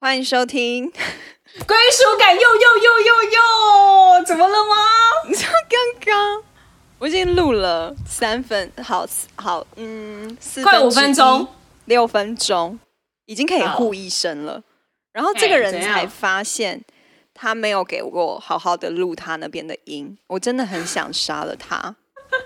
欢迎收听。归属感又又又又又，怎么了吗？你知道刚刚我已经录了三分，好好，嗯，四快五分钟，六分钟，已经可以好呼一声了。然后这个人才发现他没有给我好好的录他那边的音，我真的很想杀了他。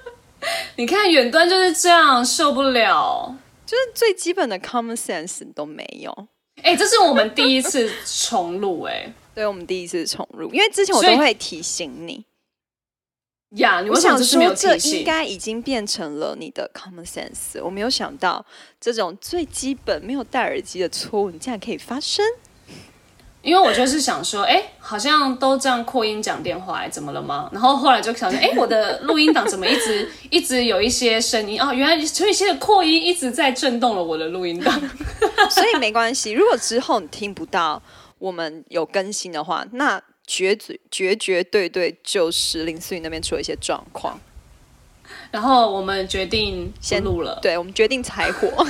你看远端就是这样，受不了。就是最基本的 common sense 都没有。哎、这是我们第一次重录，哎 对我们第一次重录，因为之前我都会提醒你，呀，你我想说这？应该已经变成了你的 common sense。我没有想到这种最基本没有戴耳机的错误，你竟然可以发生。因为我就是想说，哎、好像都这样扩音讲电话、哎，怎么了吗？然后后来就想说，哎、我的录音档怎么一直 一直有一些声音？哦，原来所以现在扩音一直在震动了我的录音档。所以没关系，如果之后你听不到我们有更新的话，那绝绝绝绝对对就是林思雨那边出了一些状况。然后我们决定先录了。对，我们决定柴火。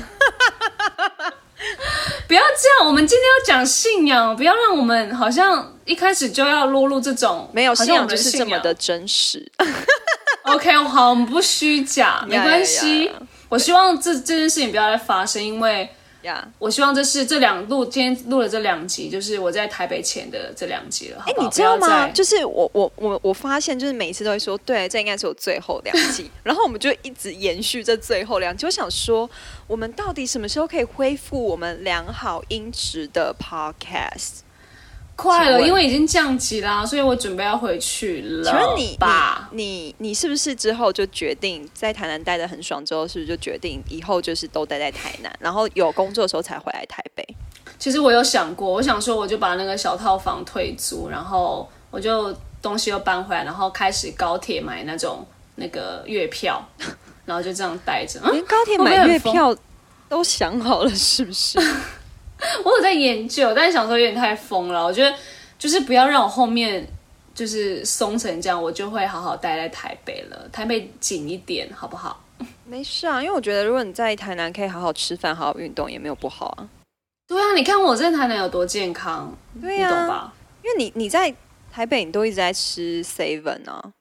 不要这样，我们今天要讲信仰，不要让我们好像一开始就要落入这种没有信仰就是这么的真实。OK，好，我们不虚假，没关系。我希望这这件事情不要再发生，因为呀，我希望这是这两录今天录了这两集，就是我在台北前的这两集了。好哎、你知道吗？就是我我我我发现，就是每一次都会说，对，这应该是我最后两集，然后我们就一直延续这最后两集。我想说，我们到底什么时候可以恢复我们良好音质的 podcast？快了，因为已经降级啦，所以我准备要回去了。请问你吧？你你你是不是之后就决定在台南待的很爽？之后是不是就决定以后就是都待在台南，然后有工作的时候才回来台北？其实我有想过，我想说我就把那个小套房退租，然后我就东西又搬回来，然后开始高铁买那种那个月票，然后就这样待着。嗯，连高铁买月票都想好了，是不是？我有在研究，但是想说有点太疯了。我觉得就是不要让我后面就是松成这样，我就会好好待在台北了。台北紧一点，好不好？没事啊，因为我觉得如果你在台南可以好好吃饭、好好运动，也没有不好啊。对啊，你看我在台南有多健康，对呀、你懂吧？因为你你在台北，你都一直在吃 seven 啊。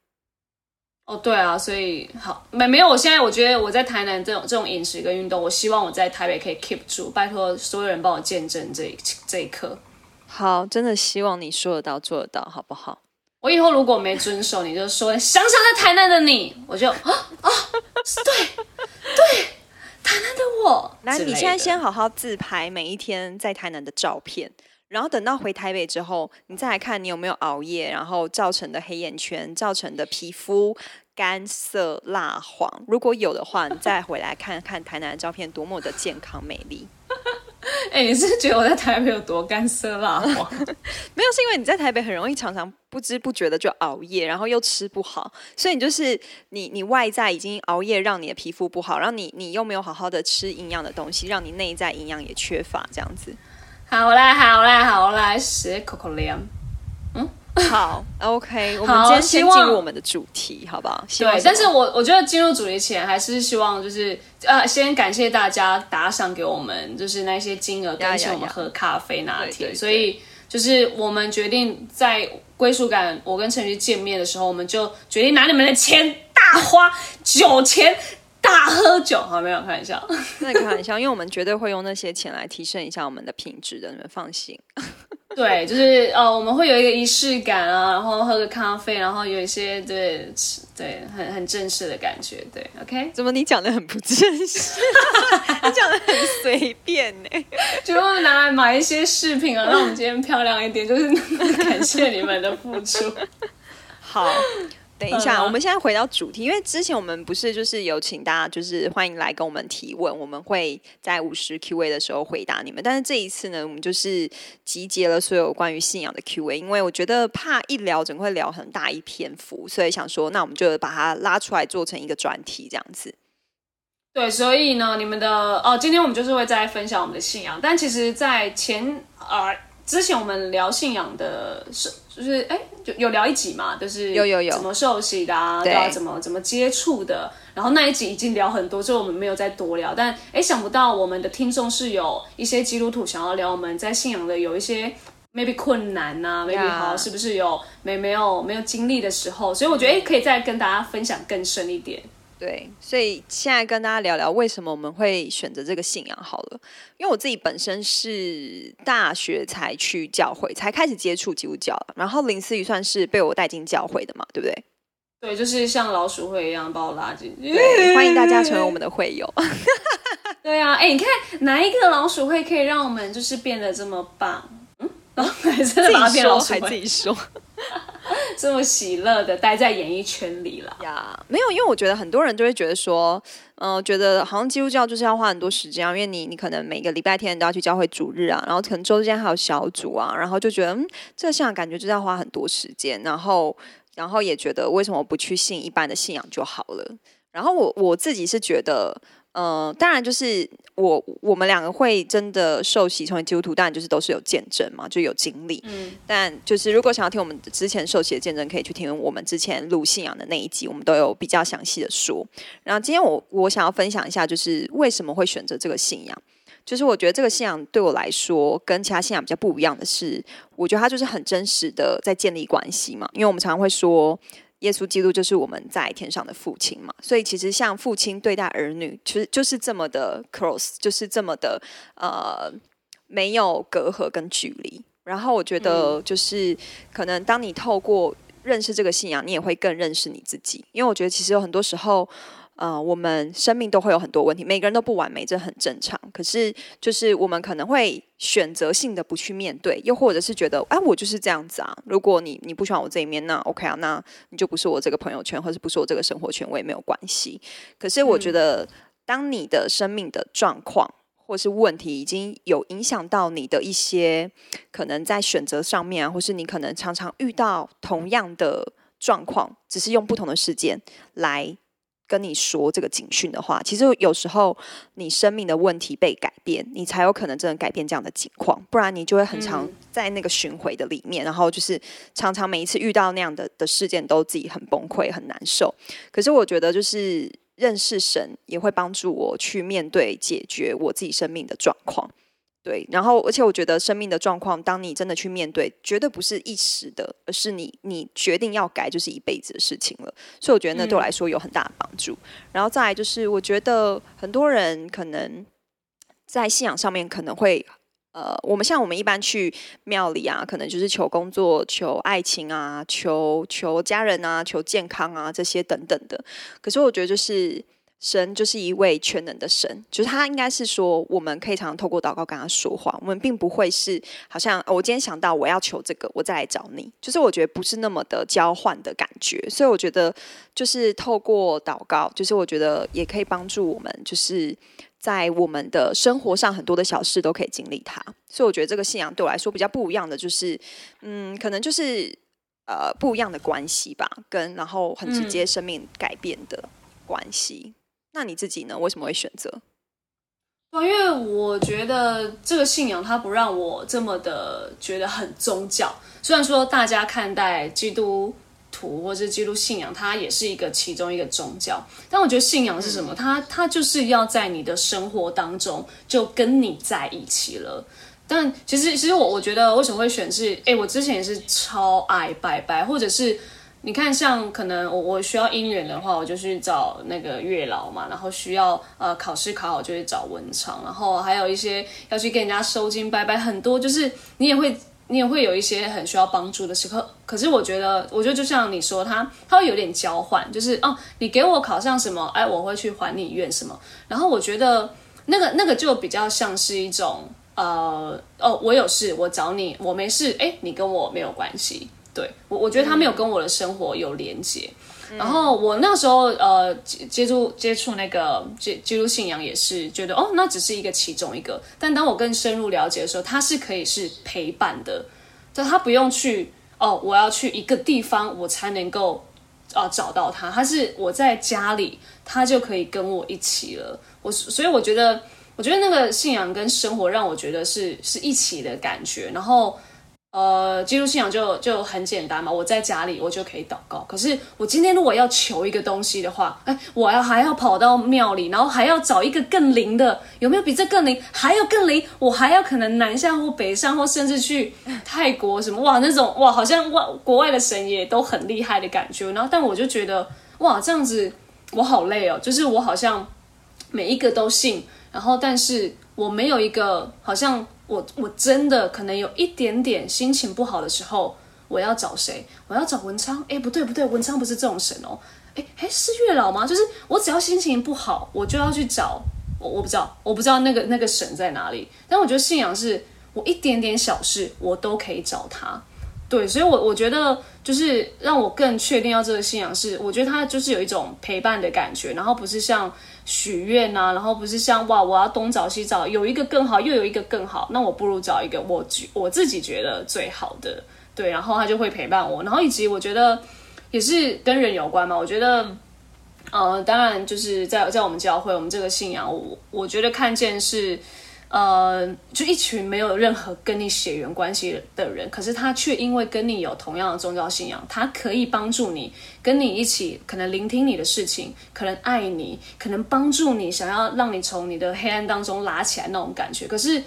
哦，对啊，所以好没没有，我现在我觉得我在台南这种这种饮食跟运动，我希望我在台北可以 keep 住，拜托所有人帮我见证这一这一刻。好，真的希望你说得到做得到，好不好？我以后如果没遵守，你就说想想在台南的你，我就啊啊，对对，台南的我。来，你现在先好好自拍每一天在台南的照片，然后等到回台北之后，你再来看你有没有熬夜，然后造成的黑眼圈、造成的皮肤干涩、蜡黄。如果有的话，你再回来看看台南的照片多么的健康美丽。哎、你是觉得我在台北有多干涩蜡黄？没有，是因为你在台北很容易常常不知不觉的就熬夜，然后又吃不好，所以你就是你你外在已经熬夜让你的皮肤不好，然后你你又没有好好的吃营养的东西，让你内在营养也缺乏，这样子。好啦，好啦，好啦，是口口凉。好，OK，我们今天先进入我们的主题，好不好？对，但是我我觉得进入主题前，还是希望就是呃，先感谢大家打赏给我们，就是那些金额跟请我们喝咖啡拿铁，所以就是我们决定在归属感，我跟陈旭见面的时候，我们就决定拿你们的钱大花酒钱。大喝酒，好没有开玩笑。真的开玩笑，因为我们绝对会用那些钱来提升一下我们的品质的，你们放心。对，就是呃，我们会有一个仪式感啊，然后喝个咖啡，然后有一些对吃对很很正式的感觉，对，OK。怎么你讲的很不正式？你讲的很随便呢、就拿来买一些饰品啊，让我们今天漂亮一点，就是感谢你们的付出。好，等一下，嗯我们现在回到主题，因为之前我们不是就是有请大家就是欢迎来跟我们提问，我们会在五十 Q&A 的时候回答你们。但是这一次呢，我们就是集结了所有关于信仰的 Q&A，因为我觉得怕一聊整个会聊很大一篇幅，所以想说，那我们就把它拉出来做成一个专题这样子。对，所以呢，你们的哦，今天我们就是会再分享我们的信仰，但其实，在前呃之前我们聊信仰的是，就是哎，就有聊一集嘛，就是有有有怎么受洗的啊，对对啊，怎么怎么接触的。然后那一集已经聊很多，所以我们没有再多聊。但哎，想不到我们的听众是有一些基督徒想要聊我们在信仰的有一些 maybe 困难呐、m a y b e 好是不是有没没有没有经历的时候，所以我觉得哎，可以再跟大家分享更深一点。对，所以现在跟大家聊聊为什么我们会选择这个信仰好了。因为我自己本身是大学才去教会，才开始接触基督教，然后林思雨算是被我带进教会的嘛，对不对？对，就是像老鼠会一样把我拉进去。对，欢迎大家成为我们的会友。对啊，哎，你看哪一个老鼠会可以让我们就是变得这么棒？嗯，然后还真的把它变老鼠还自，己 说 这么喜乐的待在演艺圈里了。呀，没有，因为我觉得很多人就会觉得说，嗯、觉得好像基督教就是要花很多时间，因为你你可能每个礼拜天都要去教会主日啊，然后可能周间还有小组啊，然后就觉得嗯，这个信仰感觉就是要花很多时间，然后然后也觉得为什么不去信一般的信仰就好了？然后我我自己是觉得，呃，当然就是我我们两个会真的受洗成为基督徒，当然就是都是有见证嘛，就有经历。嗯，但就是如果想要听我们之前受洗的见证，可以去听我们之前录信仰的那一集，我们都有比较详细的说。然后今天我我想要分享一下，就是为什么会选择这个信仰。就是我觉得这个信仰对我来说跟其他信仰比较不一样的是，我觉得它就是很真实的在建立关系嘛。因为我们常常会说，耶稣基督就是我们在天上的父亲嘛，所以其实像父亲对待儿女，其实就是这么的 close，就是这么的呃没有隔阂跟距离。然后我觉得就是可能当你透过认识这个信仰，你也会更认识你自己，因为我觉得其实有很多时候。呃，我们生命都会有很多问题，每个人都不完美，这很正常。可是，就是我们可能会选择性的不去面对，又或者是觉得，哎、我就是这样子啊。如果你你不喜欢我这一面，那 OK 啊，那你就不是我这个朋友圈，或者不是我这个生活圈，我也没有关系。可是，我觉得，当你的生命的状况或是问题已经有影响到你的一些可能在选择上面啊，或是你可能常常遇到同样的状况，只是用不同的事件来跟你说这个警讯的话，其实有时候你生命的问题被改变，你才有可能真的改变这样的情况，不然你就会很常嗯在那个巡回的里面，然后就是常常每一次遇到那样的的事件，都自己很崩溃、很难受。可是我觉得，就是认识神也会帮助我去面对、解决我自己生命的状况。对，然后而且我觉得生命的状况，当你真的去面对，绝对不是一时的，而是你你决定要改，就是一辈子的事情了。所以我觉得那对我来说有很大的帮助。然后再来就是，我觉得很多人可能在信仰上面可能会。呃，我们像我们一般去庙里啊，可能就是求工作、求爱情啊、求求家人啊、求健康啊这些等等的。可是我觉得就是神就是一位全能的神，就是他应该是说，我们可以常常透过祷告跟他说话，我们并不会是好像、哦我今天想到我要求这个，我再来找你，就是我觉得不是那么的交换的感觉，所以我觉得就是透过祷告，就是我觉得也可以帮助我们，就是在我们的生活上很多的小事都可以经历它，所以我觉得这个信仰对我来说比较不一样的就是，嗯，可能就是呃不一样的关系吧，跟然后很直接生命改变的关系。那你自己呢？为什么会选择？因为我觉得这个信仰它不让我这么的觉得很宗教。虽然说大家看待基督徒或者基督信仰，它也是一个其中一个宗教，但我觉得信仰是什么？它它就是要在你的生活当中就跟你在一起了。但其实，其实我我觉得为什么会选是，哎，我之前也是超爱拜拜，或者是你看，像可能我我需要姻缘的话，我就去找那个月老嘛，然后需要呃考试考好就去找文昌，然后还有一些要去跟人家收金拜拜，很多就是你也会你也会有一些很需要帮助的时刻。可是我觉得，我觉得就像你说，他他会有点交换，就是哦，你给我考上什么，哎，我会去还你愿什么。然后我觉得那个那个就比较像是一种呃哦，我有事我找你，我没事，哎，你跟我没有关系。对我，我觉得他没有跟我的生活有连接。然后我那时候呃接接触接触那个接基督信仰也是觉得哦，那只是一个其中一个。但当我更深入了解的时候，它是可以是陪伴的，就他不用去哦，我要去一个地方我才能够啊、找到他，他是我在家里，他就可以跟我一起了。我所以我觉得我觉得那个信仰跟生活让我觉得是是一起的感觉。然后，呃，基督信仰就就很简单嘛，我在家里我就可以祷告。可是我今天如果要求一个东西的话，哎，我要还要跑到庙里，然后还要找一个更灵的，有没有比这更灵？还要更灵？我还要可能南下或北上，或甚至去泰国什么？哇，那种哇，好像哇，国外的神也都很厉害的感觉。然后，但我就觉得哇，这样子我好累哦，就是我好像每一个都信。然后，但是我没有一个，好像我我真的可能有一点点心情不好的时候，我要找谁？我要找文昌？哎，不对不对，文昌不是这种神哦。哎哎，是月老吗？就是我只要心情不好，我就要去找我，我不知道，我不知道那个那个神在哪里。但我觉得信仰是我一点点小事，我都可以找他。对，所以，我我觉得就是让我更确定要这个信仰是，我觉得他就是有一种陪伴的感觉，然后不是像。许愿呐，然后不是像哇，我要东找西找，有一个更好，又有一个更好，那我不如找一个我觉我自己觉得最好的，对，然后他就会陪伴我，然后以及我觉得也是跟人有关嘛，我觉得，呃，当然就是在在我们教会，我们这个信仰，我我觉得看见是。呃，就一群没有任何跟你血缘关系的人，可是他却因为跟你有同样的宗教信仰，他可以帮助你，跟你一起，可能聆听你的事情，可能爱你，可能帮助你，想要让你从你的黑暗当中拉起来那种感觉。可是，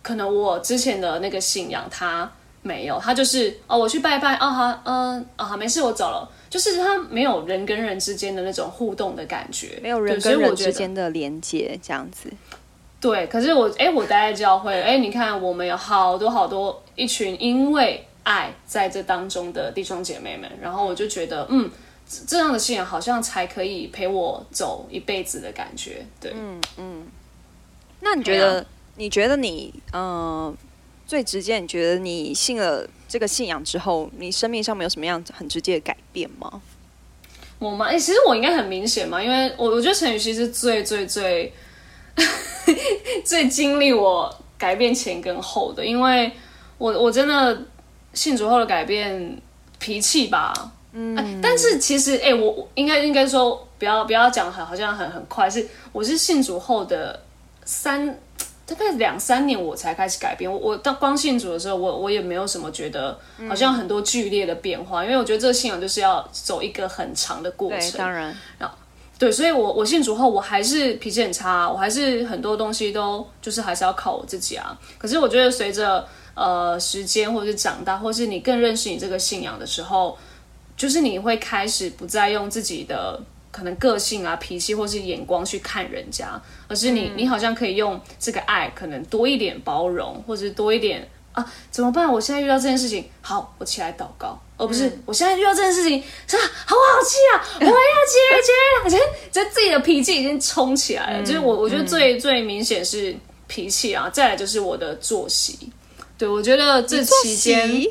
可能我之前的那个信仰他没有，他就是哦，我去拜拜，哦好，嗯，啊好，没事，我走了。就是他没有人跟人之间的那种互动的感觉，没有人跟人之间的连接，这样子。对，可是我哎，我待在教会，哎，你看我们有好多好多一群因为爱在这当中的弟兄姐妹们，然后我就觉得，嗯，这样的信仰好像才可以陪我走一辈子的感觉。对，嗯嗯。那你觉得？你觉得你嗯，最直接，你觉得你信了这个信仰之后，你生命上面有什么样很直接的改变吗？我吗？哎，其实我应该很明显嘛，因为我我觉得陈雨希是最最最。最经历我改变前跟后的，因为我我真的信主后的改变脾气吧，嗯，但是其实哎，我应该应该说不要不要讲很好像很很快，是我是信主后的三大概两三年我才开始改变。我我到光信主的时候，我我也没有什么觉得好像很多剧烈的变化，因为我觉得这个信仰就是要走一个很长的过程，当然，然后。对，所以，我我信主后，我还是脾气很差，我还是很多东西都就是还是要靠我自己啊。可是我觉得随着呃时间或者是长大，或是你更认识你这个信仰的时候，就是你会开始不再用自己的可能个性啊、脾气或是眼光去看人家，而是你你好像可以用这个爱，可能多一点包容，或者多一点。啊，怎么办？我现在遇到这件事情，好，我起来祷告，而不是我现在遇到这件事情，是吧？好好气啊！我要起来，起来！觉得 自己的脾气已经冲起来了。就是我，我觉得最最明显是脾气啊，再来就是我的作息。对，我觉得这期间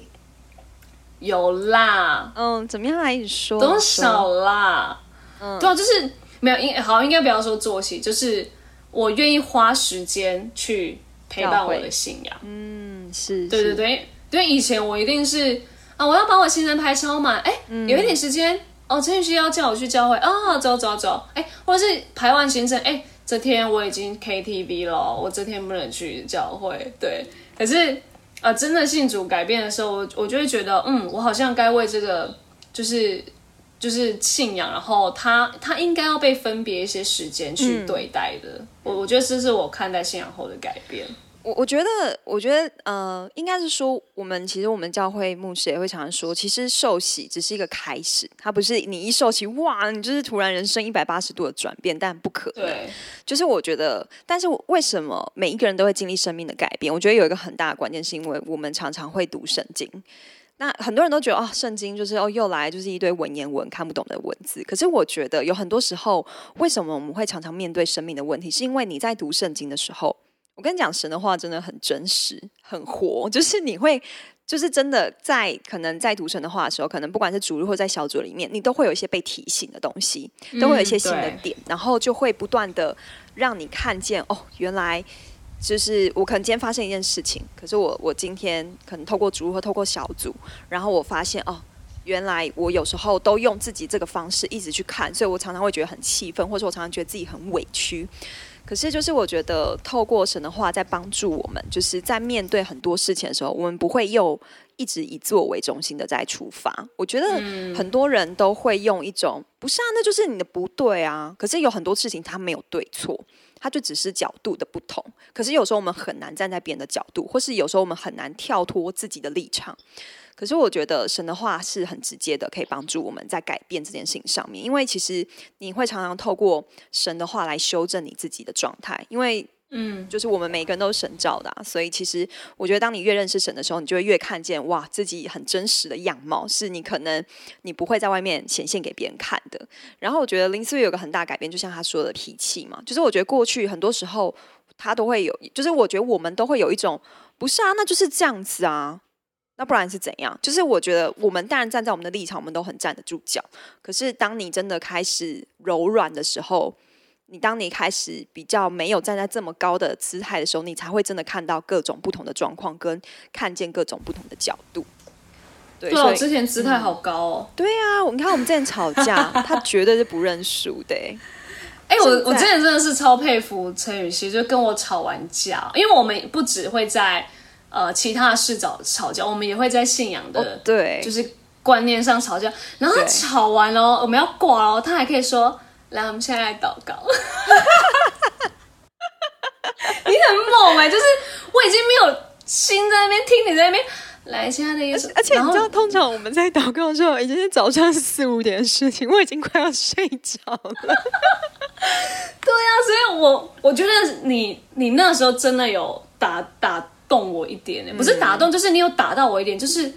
有啦，嗯，怎么样来说？多少啦？嗯，对啊，就是没有应好，应该不要说作息，就是我愿意花时间去陪伴我的信仰。嗯。是，对对对，因为以前我一定是啊，我要把我行程排超满，哎，有一点时间哦，陈宇希要叫我去教会啊，走走走，哎，或者是排完行程，哎，这天我已经 KTV 了，我这天不能去教会，对，可是啊，真的信主改变的时候，我我就会觉得，嗯，我好像该为这个就是就是信仰，然后他他应该要被分别一些时间去对待的，我我觉得这是我看待信仰后的改变。我我觉得，我觉得，呃，应该是说，我们其实我们教会牧师也会常常说，其实受洗只是一个开始，它不是你一受洗，哇，你就是突然人生一百八十度的转变，但不可能。对，就是我觉得，但是为什么每一个人都会经历生命的改变？我觉得有一个很大的关键，是因为我们常常会读圣经。那很多人都觉得，哦，圣经就是哦，又来就是一堆文言文看不懂的文字。可是我觉得，有很多时候，为什么我们会常常面对生命的问题？是因为你在读圣经的时候。我跟你讲，神的话真的很真实、很活，就是你会，就是真的在可能在读神的话的时候，可能不管是主日或在小组里面，你都会有一些被提醒的东西，都会有一些新的点，然后就会不断的让你看见哦，原来就是我可能今天发生一件事情，可是我我今天可能透过主日或透过小组，然后我发现哦，原来我有时候都用自己这个方式一直去看，所以我常常会觉得很气愤，或者我常常觉得自己很委屈。可是就是我觉得透过神的话在帮助我们，就是在面对很多事情的时候，我们不会又一直以自我为中心的在出发。我觉得很多人都会用一种不是啊，那就是你的不对啊。可是有很多事情它没有对错，它就只是角度的不同。可是有时候我们很难站在别人的角度，或是有时候我们很难跳脱自己的立场。可是我觉得神的话是很直接的，可以帮助我们在改变这件事情上面。因为其实你会常常透过神的话来修正你自己的状态。因为嗯，就是我们每个人都是神造的，所以其实我觉得当你越认识神的时候，你就会越看见哇，自己很真实的样貌，是你可能你不会在外面显现给别人看的。然后我觉得林思雨有个很大改变，就像他说的脾气嘛，就是我觉得过去很多时候他都会有，就是我觉得我们都会有一种不是啊，那就是这样子啊。那不然是怎样？就是我觉得我们当然站在我们的立场，我们都很站得住脚。可是当你真的开始柔软的时候，你当你开始比较没有站在这么高的姿态的时候，你才会真的看到各种不同的状况，跟看见各种不同的角度。对，我之前姿态好高哦。对啊，你看我们之前吵架，他绝对是不认输的。哎，我我之前真的是超佩服陈雨希，就跟我吵完架，因为我们不只会在。呃，其他的事找吵架，我们也会在信仰的，对，就是观念上吵架。然后他吵完了，我们要挂哦，他还可以说：“来，我们现在来祷告。”你很猛哎，就是我已经没有心在那边听你在那边来，亲爱的耶稣。而且你知道，通常我们在祷告的时候已经是早上四五点的事情，我已经快要睡着了。对呀，所以我我觉得你你那时候真的有打打。动我一点呢，不是打动，就是你有打到我一点，就是，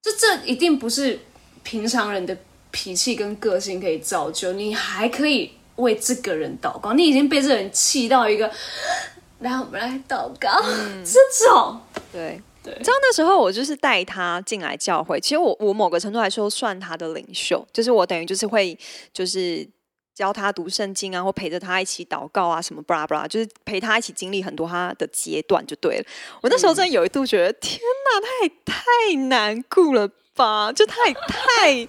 这这一定不是平常人的脾气跟个性可以造就，你还可以为这个人祷告，你已经被这人气到一个，来我们来祷告，这种，对对，你知道那时候我就是带他进来教会，其实我我某个程度来说算他的领袖，就是我等于就是会就是。教他读圣经啊，或陪着他一起祷告啊，什么巴拉巴拉，就是陪他一起经历很多他的阶段就对了。我那时候真的有一度觉得，天哪，他也太难过了吧，就他也太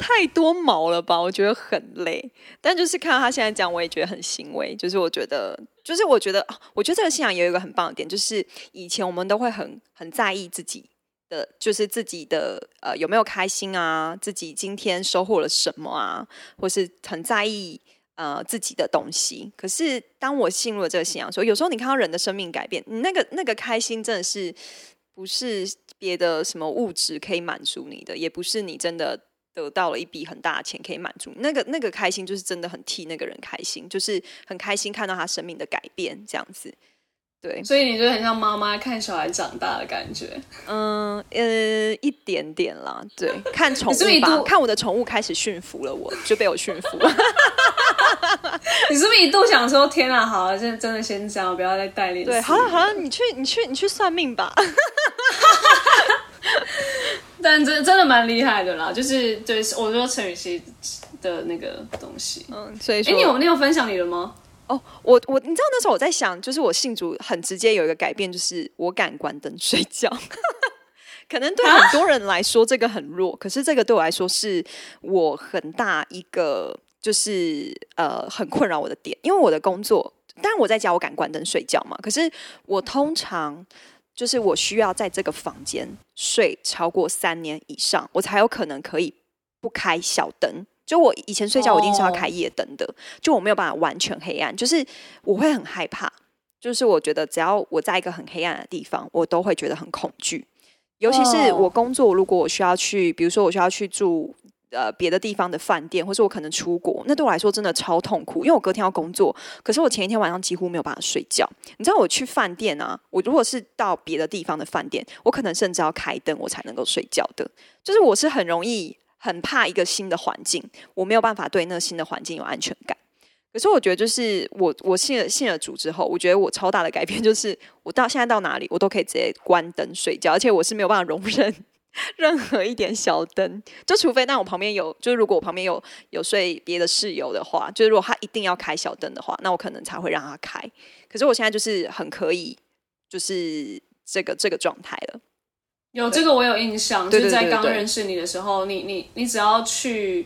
太多毛了吧，我觉得很累。但就是看到他现在讲，我也觉得很欣慰。就是我觉得，就是我觉得，我觉得这个信仰也有一个很棒的点，就是以前我们都会很很在意自己。的就是自己的呃有没有开心啊？自己今天收获了什么啊？或是很在意呃自己的东西。可是当我进入了这个信仰，说有时候你看到人的生命改变，你那个那个开心真的是不是别的什么物质可以满足你的，也不是你真的得到了一笔很大的钱可以满足。那个那个开心就是真的很替那个人开心，就是很开心看到他生命的改变这样子。对，所以你觉得很像妈妈看小孩长大的感觉？嗯呃，一点点啦。对，看宠物吧，看我的宠物开始驯服了，我就被我驯服了。你是不是一度想说：“天啊，好了，现在真的先这样，不要再带领。”对，好了好了，你去你去你去算命吧。但真真的蛮厉害的啦，就是对我说陈雨希的那个东西。嗯，所以说，哎，你有你有分享你的吗？哦，我我你知道那时候我在想，就是我信主很直接有一个改变，就是我敢关灯睡觉。可能对很多人来说这个很弱，可是这个对我来说是我很大一个就是呃很困扰我的点，因为我的工作，当然我在家我敢关灯睡觉嘛，可是我通常就是我需要在这个房间睡超过三年以上，我才有可能可以不开小灯。就我以前睡觉，我一定是要开夜灯的。就我没有办法完全黑暗，就是我会很害怕。就是我觉得只要我在一个很黑暗的地方，我都会觉得很恐惧。尤其是我工作，如果我需要去，比如说我需要去住呃别的地方的饭店，或是我可能出国，那对我来说真的超痛苦，因为我隔天要工作。可是我前一天晚上几乎没有办法睡觉。你知道我去饭店啊，我如果是到别的地方的饭店，我可能甚至要开灯我才能够睡觉的。就是我是很容易。很怕一个新的环境，我没有办法对那个新的环境有安全感。可是我觉得，就是我我信了信了主之后，我觉得我超大的改变就是，我到现在到哪里，我都可以直接关灯睡觉，而且我是没有办法容忍 任何一点小灯，就除非那我旁边有，就是如果我旁边有有睡别的室友的话，就是如果他一定要开小灯的话，那我可能才会让他开。可是我现在就是很可以，就是这个这个状态了。有这个我有印象，就是在刚认识你的时候，你你你只要去，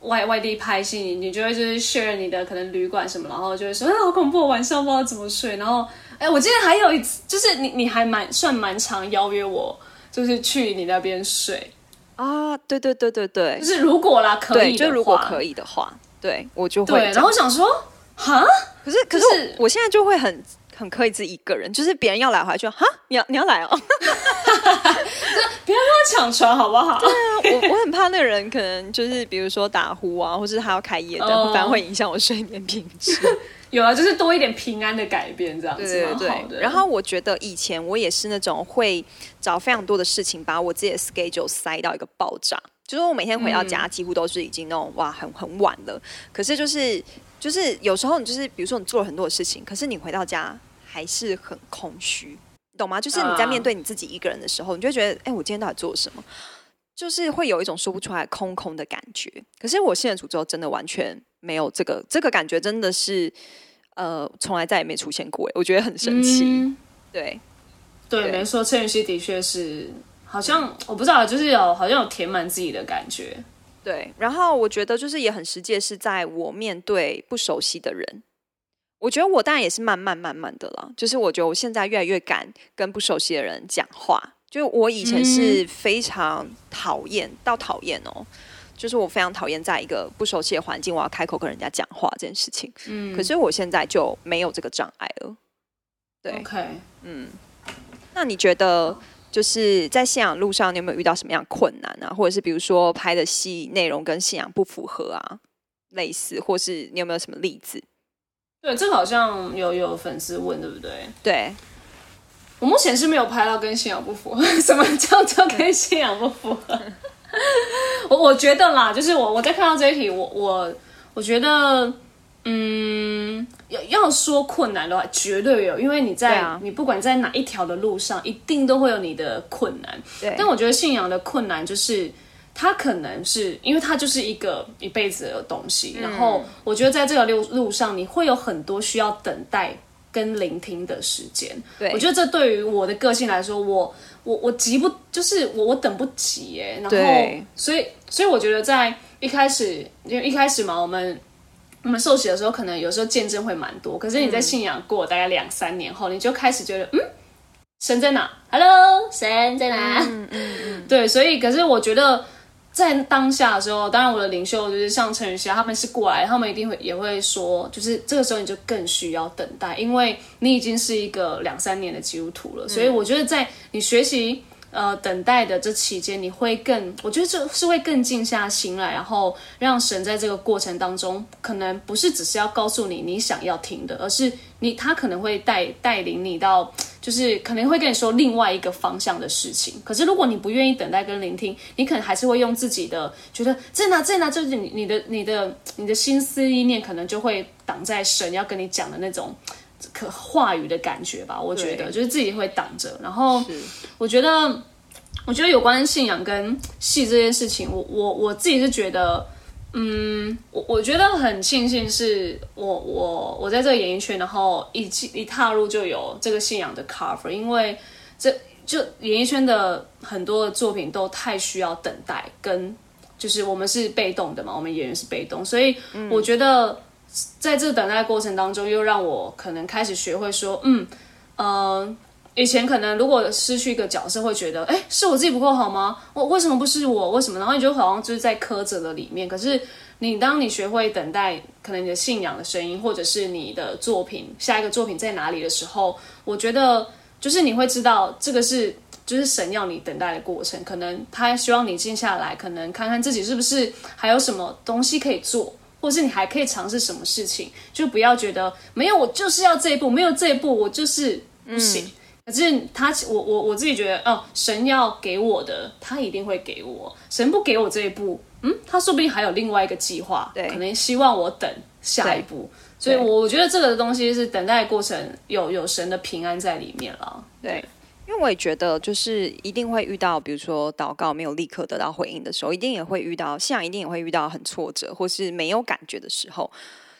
外外地拍戏，你你就会就是 share 你的可能旅馆什么，然后就会说，哎，好恐怖，晚上不知道怎么睡。然后，哎，我记得还有一次，就是你你还蛮算蛮常邀约我，就是去你那边睡啊。对对对对对，就是如果啦，可以，就如果可以的话，对我就会。对，然后想说，哈，可是可是我现在就会很。很刻意自己一个人，就是别人要来的话，就哈，你要你要来哦，不要跟我抢床好不好？对啊，我我很怕那个人可能就是比如说打呼啊，或是他要开夜灯，反而会影响我睡眠品质。有啊，就是多一点平安的改变这样子，对对对。然后我觉得以前我也是那种会找非常多的事情，把我自己的 schedule 塞到一个爆炸，就是我每天回到家几乎都是已经那种哇很很晚了，可是就是。就是有时候你就是比如说你做了很多的事情，可是你回到家还是很空虚，懂吗？就是你在面对你自己一个人的时候，你就觉得，哎，我今天到底做了什么？就是会有一种说不出来空空的感觉。可是我现在主之后，真的完全没有这个这个感觉，真的是呃，从来再也没出现过。我觉得很神奇。对对，没错，陈雨希的确是，好像我不知道，就是有好像有填满自己的感觉。对，然后我觉得就是也很实际，是在我面对不熟悉的人，我觉得我当然也是慢慢慢慢的了。就是我觉得我现在越来越敢跟不熟悉的人讲话，就我以前是非常讨厌到讨厌哦，就是我非常讨厌在一个不熟悉的环境，我要开口跟人家讲话这件事情。嗯，可是我现在就没有这个障碍了。对，OK，嗯，那你觉得？就是在信仰路上，你有没有遇到什么样困难啊？或者是比如说拍的戏内容跟信仰不符合啊，类似，或是你有没有什么例子？对，这个好像有有粉丝问，对不对？对，我目前是没有拍到跟信仰不符合。什么叫做跟信仰不符合？我我觉得啦，就是我我在看到这一题，我我我觉得。嗯，要要说困难的话，绝对有，因为你在你不管在哪一条的路上，一定都会有你的困难。对，但我觉得信仰的困难就是，它可能是因为它就是一个一辈子的东西。然后我觉得在这个路路上，你会有很多需要等待跟聆听的时间。对，我觉得这对于我的个性来说，我我我急不就是我我等不及哎。然后，所以所以我觉得在一开始，因为一开始嘛，我们。我们受洗的时候，可能有时候见证会蛮多。可是你在信仰过大概两三年后，你就开始觉得，嗯，神在哪？Hello，神在哪？嗯嗯嗯。对，所以可是我觉得在当下的时候，当然我的领袖就是像陈宇希他们是过来，他们一定会也会说，就是这个时候你就更需要等待，因为你已经是一个两三年的基督徒了。所以我觉得在你学习。呃，等待的这期间，你会更，我觉得这是会更静下心来，然后让神在这个过程当中，可能不是只是要告诉你你想要听的，而是你他可能会带带领你到，就是可能会跟你说另外一个方向的事情。可是如果你不愿意等待跟聆听，你可能还是会用自己的觉得在哪在哪，就是你你的你的你的心思意念，可能就会挡在神要跟你讲的那种。可话语的感觉吧，我觉得就是自己会挡着。然后我觉得，我觉得有关信仰跟戏这件事情，我我我自己是觉得，嗯，我我觉得很庆幸是我我我在这个演艺圈，然后一一踏入就有这个信仰的 cover，因为这就演艺圈的很多的作品都太需要等待，跟就是我们是被动的嘛，我们演员是被动，所以我觉得。在这等待过程当中，又让我可能开始学会说，嗯，呃，以前可能如果失去一个角色，会觉得，哎，是我自己不够好吗？我为什么不是我？为什么？然后你就好像就是在苛责的里面。可是你当你学会等待，可能你的信仰的声音，或者是你的作品下一个作品在哪里的时候，我觉得就是你会知道，这个是就是神要你等待的过程。可能他希望你静下来，可能看看自己是不是还有什么东西可以做。或是你还可以尝试什么事情，就不要觉得没有我就是要这一步，没有这一步我就是不行。可是他，我我我自己觉得，哦，神要给我的，他一定会给我。神不给我这一步，嗯，他说不定还有另外一个计划，对，可能希望我等下一步。所以，我觉得这个东西是等待过程有有神的平安在里面了，对。因为我也觉得，就是一定会遇到，比如说祷告没有立刻得到回应的时候，一定也会遇到，信仰一定也会遇到很挫折或是没有感觉的时候。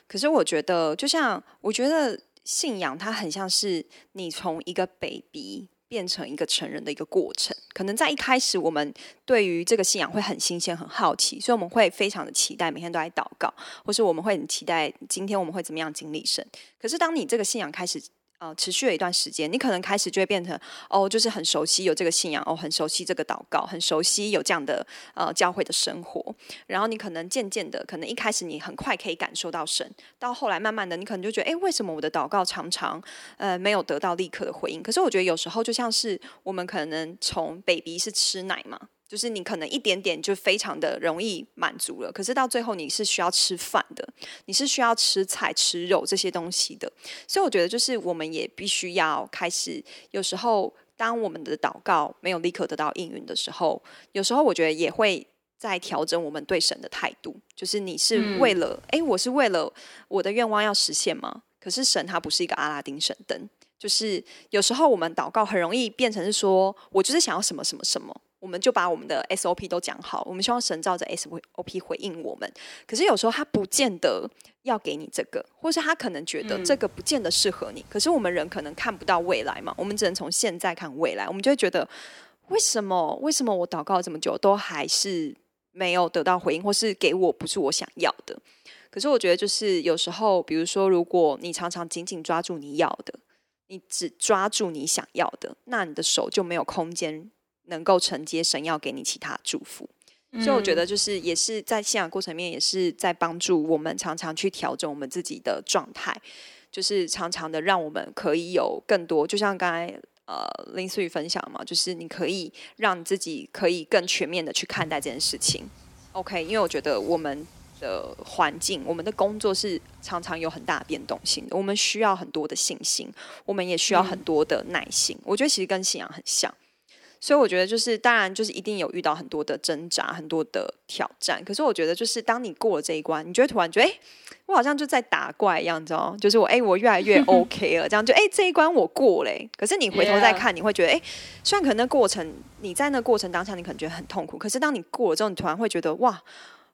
可是我觉得，就像我觉得信仰它很像是你从一个 baby。变成一个成人的一个过程。可能在一开始，我们对于这个信仰会很新鲜、很好奇，所以我们会非常的期待每天都在祷告，或是我们会很期待今天我们会怎么样经历神。可是当你这个信仰开始，呃，持续了一段时间，你可能开始就会变成哦，就是很熟悉有这个信仰，哦，很熟悉这个祷告，很熟悉有这样的呃教会的生活。然后你可能渐渐的，可能一开始你很快可以感受到神，到后来慢慢的，你可能就觉得，哎，为什么我的祷告常常呃没有得到立刻的回应？可是我觉得有时候就像是我们可能从 baby 是吃奶嘛。就是你可能一点点就非常的容易满足了，可是到最后你是需要吃饭的，你是需要吃菜、吃肉这些东西的。所以我觉得，就是我们也必须要开始，有时候当我们的祷告没有立刻得到应允的时候，有时候我觉得也会在调整我们对神的态度。就是你是为了，哎，我是为了我的愿望要实现吗？可是神他不是一个阿拉丁神灯，就是有时候我们祷告很容易变成是说我就是想要什么什么什么。我们就把我们的 SOP 都讲好，我们希望神照着 SOP 回应我们。可是有时候他不见得要给你这个，或是他可能觉得这个不见得适合你。可是我们人可能看不到未来嘛，我们只能从现在看未来。我们就会觉得，为什么？为什么我祷告这么久都还是没有得到回应，或是给我不是我想要的？可是我觉得，就是有时候，比如说，如果你常常紧紧抓住你要的，你只抓住你想要的，那你的手就没有空间。能够承接神要给你其他祝福，所以我觉得就是也是在信仰过程面，也是在帮助我们常常去调整我们自己的状态，就是常常的让我们可以有更多，就像刚才呃林思雨分享嘛，就是你可以让自己可以更全面的去看待这件事情。OK，因为我觉得我们的环境，我们的工作是常常有很大的变动性的，我们需要很多的信心，我们也需要很多的耐心。我觉得其实跟信仰很像。所以我觉得就是，当然就是一定有遇到很多的挣扎，很多的挑战。可是我觉得就是，当你过了这一关，你就会突然觉得，哎，我好像就在打怪一样，你知道吗？就是我，哎，我越来越 OK 了，这样就，哎，这一关我过嘞。可是你回头再看，你会觉得，哎，虽然可能那过程，你在那过程当下，你可能觉得很痛苦。可是当你过了之后，你突然会觉得，哇，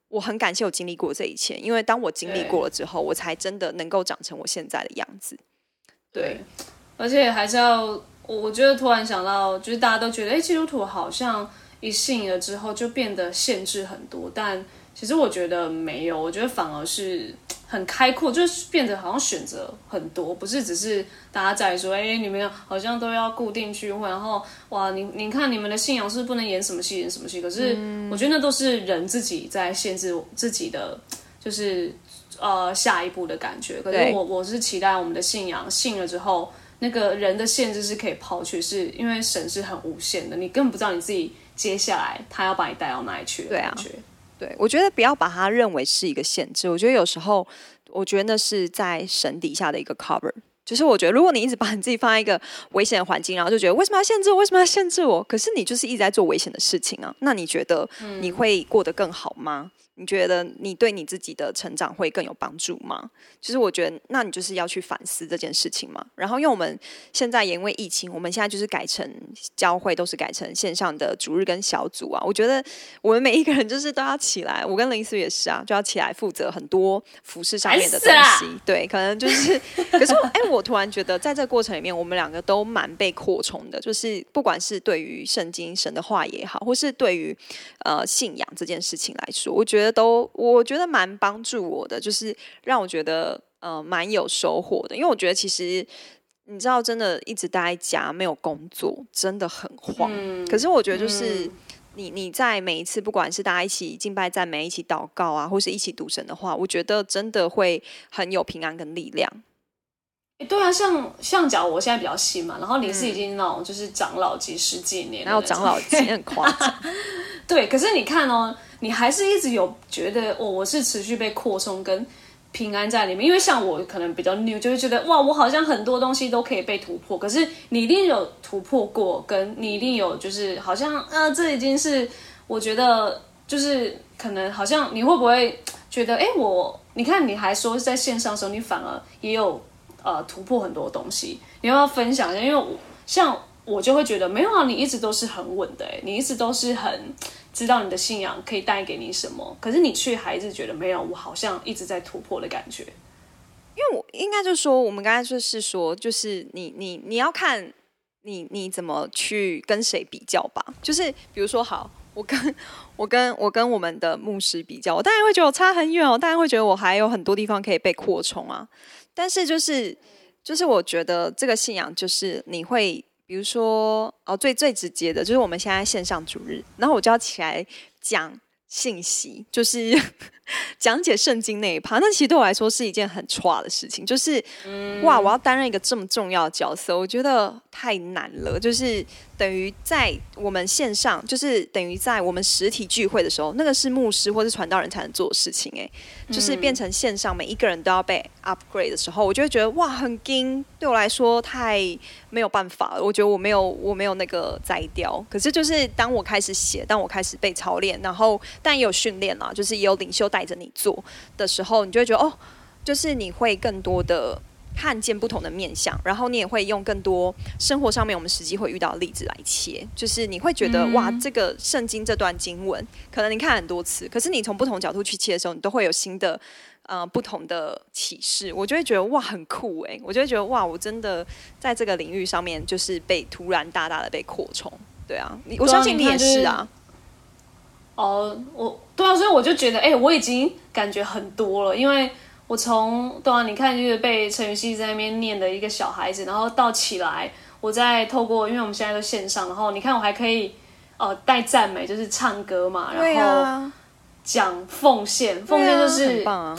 我很感谢我经历过这一切，因为当我经历过了之后，我才真的能够长成我现在的样子。对，而且还是要。我我觉得突然想到，就是大家都觉得，哎，基督徒好像一信了之后就变得限制很多，但其实我觉得没有，我觉得反而是很开阔，就是变得好像选择很多，不是只是大家在说，哎，你们好像都要固定聚会，然后哇，你你看你们的信仰是不能演什么戏演什么戏，可是我觉得那都是人自己在限制自己的，就是呃下一步的感觉。可是我我是期待我们的信仰信了之后。那个人的限制是可以抛去，是因为神是很无限的，你根本不知道你自己接下来他要把你带到哪里去。对啊，对，我觉得不要把它认为是一个限制。我觉得有时候，我觉得那是在神底下的一个 cover。就是我觉得，如果你一直把你自己放在一个危险的环境，然后就觉得为什么要限制我？为什么要限制我？可是你就是一直在做危险的事情啊！那你觉得你会过得更好吗？你觉得你对你自己的成长会更有帮助吗？就是我觉得，那你就是要去反思这件事情嘛。然后，因为我们现在也因为疫情，我们现在就是改成教会都是改成线上的主日跟小组啊。我觉得我们每一个人就是都要起来，我跟林思也是啊，就要起来负责很多服饰上面的东西。对，可能就是，可是哎，我突然觉得在这个过程里面，我们两个都蛮被扩充的。就是不管是对于圣经神的话也好，或是对于呃信仰这件事情来说，我觉得。都我觉得蛮帮助我的，就是让我觉得呃蛮有收获的。因为我觉得其实你知道，真的一直待在家没有工作，真的很慌。可是我觉得就是你你在每一次不管是大家一起敬拜赞美、一起祷告啊，或是一起读神的话，我觉得真的会很有平安跟力量。对啊，像像讲我现在比较新嘛，然后你是已经那种就是长老级十几年，然后长老级很夸张。对，可是你看哦。你还是一直有觉得哦，我是持续被扩充跟平安在里面，因为像我可能比较 new，就会觉得哇，我好像很多东西都可以被突破。可是你一定有突破过，跟你一定有就是好像啊，这已经是我觉得就是可能好像你会不会觉得哎，我你看你还说在线上的时候，你反而也有呃突破很多东西，你要不要分享一下？因为我像我就会觉得没有啊，你一直都是很稳的，哎，你一直都是很。知道你的信仰可以带给你什么，可是你却还是觉得没有，我好像一直在突破的感觉。因为我应该就说，我们刚才就是说，就是你你你要看你你怎么去跟谁比较吧？就是比如说，好，我跟我跟我跟我们的牧师比较，我当然会觉得我差很远哦，当然会觉得我还有很多地方可以被扩充啊。但是就是就是我觉得这个信仰就是你会，比如说哦，最最直接的就是我们现在线上主日，然后我就要起来讲。信息 就是讲解圣经那一趴，那其实对我来说是一件很差的事情。就是哇，我要担任一个这么重要的角色，我觉得太难了。就是等于在我们线上，就是等于在我们实体聚会的时候，那个是牧师或是传道人才能做的事情。哎，就是变成线上，每一个人都要被 upgrade 的时候，我就会觉得哇，很惊。对我来说太没有办法了。我觉得我没有，我没有那个摘掉。可是就是当我开始写，当我开始被操练，然后。但也有训练啦，就是也有领袖带着你做的时候，你就会觉得哦，就是你会更多的看见不同的面相，然后你也会用更多生活上面我们实际会遇到的例子来切，就是你会觉得哇，这个圣经这段经文，可能你看很多次，可是你从不同角度去切的时候，你都会有新的呃不同的启示，我就会觉得哇很酷诶，我就会觉得哇，我真的在这个领域上面就是被突然大大的被扩充，对啊，你我相信你也是啊。哦，我对啊，所以我就觉得，哎，我已经感觉很多了，因为我从对啊，你看就是被陈雨希在那边念的一个小孩子，然后到起来，我再透过，因为我们现在都线上，然后你看我还可以，呃，带赞美，就是唱歌嘛，然后讲奉献，奉献就是很棒啊，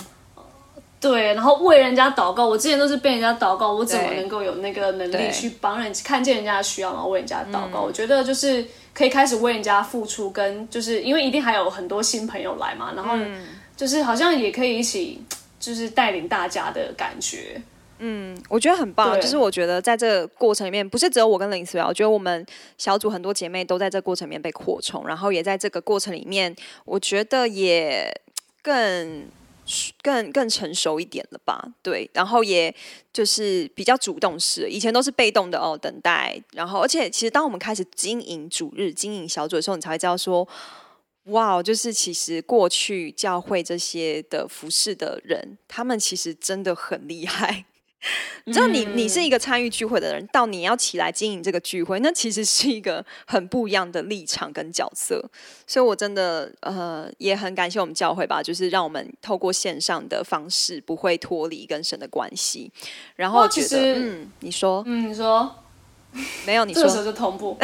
对，然后为人家祷告，我之前都是被人家祷告，我怎么能够有那个能力去帮人看见人家的需要，然后为人家祷告？我觉得就是。可以开始为人家付出，跟就是因为一定还有很多新朋友来嘛，然后就是好像也可以一起就是带领大家的感觉。嗯，我觉得很棒。就是我觉得在这个过程里面，不是只有我跟林思瑶，我觉得我们小组很多姐妹都在这过程里面被扩充，然后也在这个过程里面，我觉得也更。更更成熟一点了吧？对，然后也就是比较主动式，以前都是被动的哦，等待。然后，而且其实当我们开始经营主日、经营小组的时候，你才会知道说，哇，就是其实过去教会这些的服饰的人，他们其实真的很厉害。你知道，你你是一个参与聚会的人，到你要起来经营这个聚会，那其实是一个很不一样的立场跟角色。所以，我真的呃也很感谢我们教会吧，就是让我们透过线上的方式，不会脱离跟神的关系。然后，其实，嗯，你说，嗯，你说，没有，你说，这时候就同步。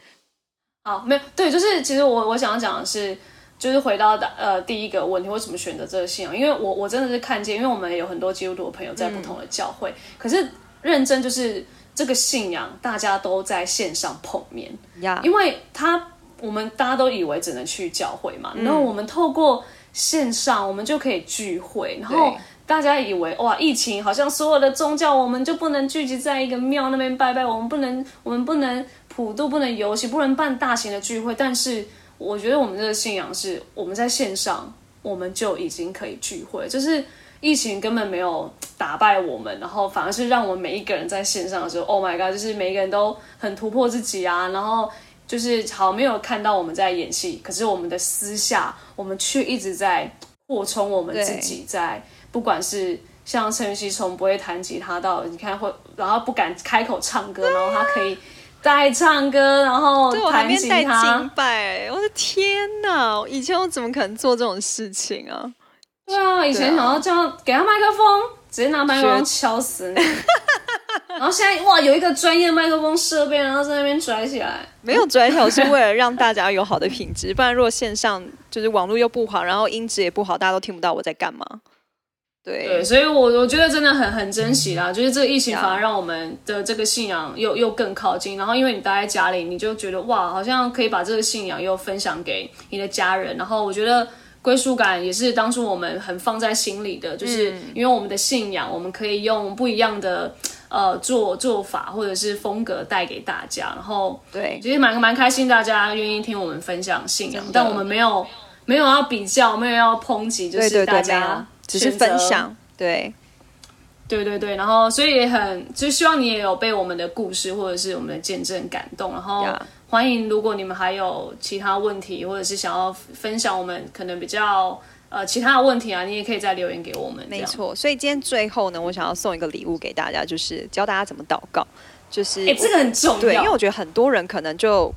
好，没有，对，就是其实我我想要讲的是。就是回到的呃第一个问题，为什么选择这个信仰？因为我我真的是看见，因为我们有很多基督徒的朋友在不同的教会，可是认真就是这个信仰，大家都在线上碰面呀。因为他我们大家都以为只能去教会嘛，然后我们透过线上，我们就可以聚会，然后大家以为哇，疫情好像所有的宗教我们就不能聚集在一个庙那边拜拜，我们不能我们不能普渡，不能游行，不能办大型的聚会，但是。我觉得我们这个信仰是，我们在线上我们就已经可以聚会，就是疫情根本没有打败我们，然后反而是让我们每一个人在线上的时候，Oh my God，就是每一个人都很突破自己啊，然后就是好没有看到我们在演戏，可是我们的私下，我们却一直在扩充我们自己，在不管是像陈曦从不会弹吉他到你看会，然后不敢开口唱歌，然后他可以。在唱歌，然后弹吉他。敬拜，我的天哪！以前我怎么可能做这种事情啊？对啊，以前想要这样给他麦克风，直接拿麦克风敲死你。然后现在哇，有一个专业麦克风设备，然后在那边拽起来。没有拽起来，是为了让大家有好的品质。不然如果线上就是网络又不好，然后音质也不好，大家都听不到我在干嘛。对，所以，我我觉得真的很很珍惜啦。就是这个疫情反而让我们的这个信仰又又更靠近。然后，因为你待在家里，你就觉得哇，好像可以把这个信仰又分享给你的家人。然后，我觉得归属感也是当初我们很放在心里的，就是因为我们的信仰，我们可以用不一样的呃做做法或者是风格带给大家。然后，对，其实蛮蛮开心，大家愿意听我们分享信仰，但我们没有没有要比较，没有要抨击，就是大家。只是分享，对，对对对，然后所以也很，就希望你也有被我们的故事或者是我们的见证感动，然后欢迎，如果你们还有其他问题，或者是想要分享我们可能比较呃其他的问题啊，你也可以再留言给我们。没错，所以今天最后呢，我想要送一个礼物给大家，就是教大家怎么祷告。就是哎、这个很重要。对，因为我觉得很多人可能就，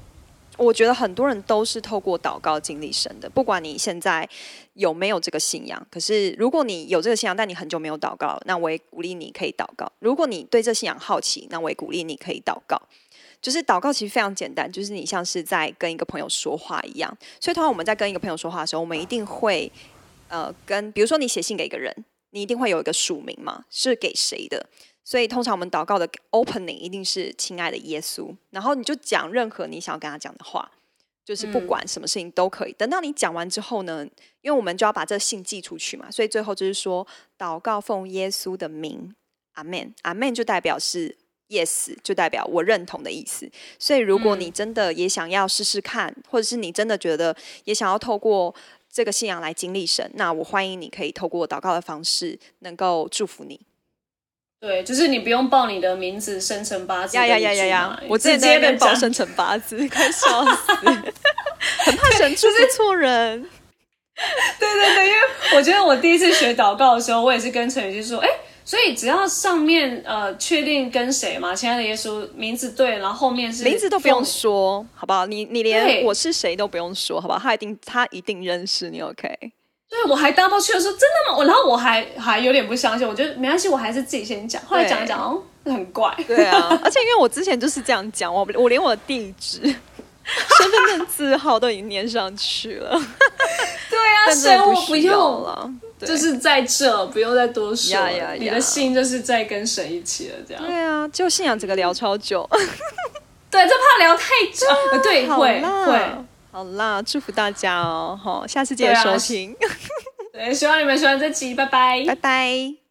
我觉得很多人都是透过祷告经历神的，不管你现在有没有这个信仰。可是如果你有这个信仰，但你很久没有祷告，那我也鼓励你可以祷告。如果你对这信仰好奇，那我也鼓励你可以祷告。就是祷告其实非常简单，就是你像是在跟一个朋友说话一样。所以通常我们在跟一个朋友说话的时候，我们一定会呃跟，比如说你写信给一个人，你一定会有一个署名嘛，是给谁的。所以通常我们祷告的 opening 一定是亲爱的耶稣，然后你就讲任何你想要跟他讲的话，就是不管什么事情都可以。等到你讲完之后呢，因为我们就要把这信寄出去嘛，所以最后就是说祷告奉耶稣的名，阿门，阿门就代表是 yes，就代表我认同的意思。所以如果你真的也想要试试看，或者是你真的觉得也想要透过这个信仰来经历神，那我欢迎你可以透过祷告的方式，能够祝福你。对，就是你不用报你的名字、生辰八字呀呀呀呀呀我之前直接的在那边报生辰八字，快笑死，很怕神祝福错人。对对对，因为我觉得我第一次学祷告的时候，我也是跟陈宇基说，哎，所以只要上面呃确定跟谁嘛，亲爱的耶稣名字对，然后后面是名字都不用奉说，好不好？你你连我是谁都不用说，好不好？他一定他一定认识你，OK？对，我还 double 去的说真的吗？我然后我还还有点不相信，我觉得没关系，我还是自己先讲。后来讲一讲，哦，很怪。对啊，而且因为我之前就是这样讲，我我连我的地址、身份证字号都已经粘上去了，对啊，但所以我不用，了。就是在这，不用再多说了。呀呀呀你的心就是在跟神一起了，这样。对啊，就信仰整个聊超久，对，这怕聊太久。呃对，好会会。好啦，祝福大家哦，好，下次记得对啊。收听，对，希望你们喜欢这期，拜拜。拜拜。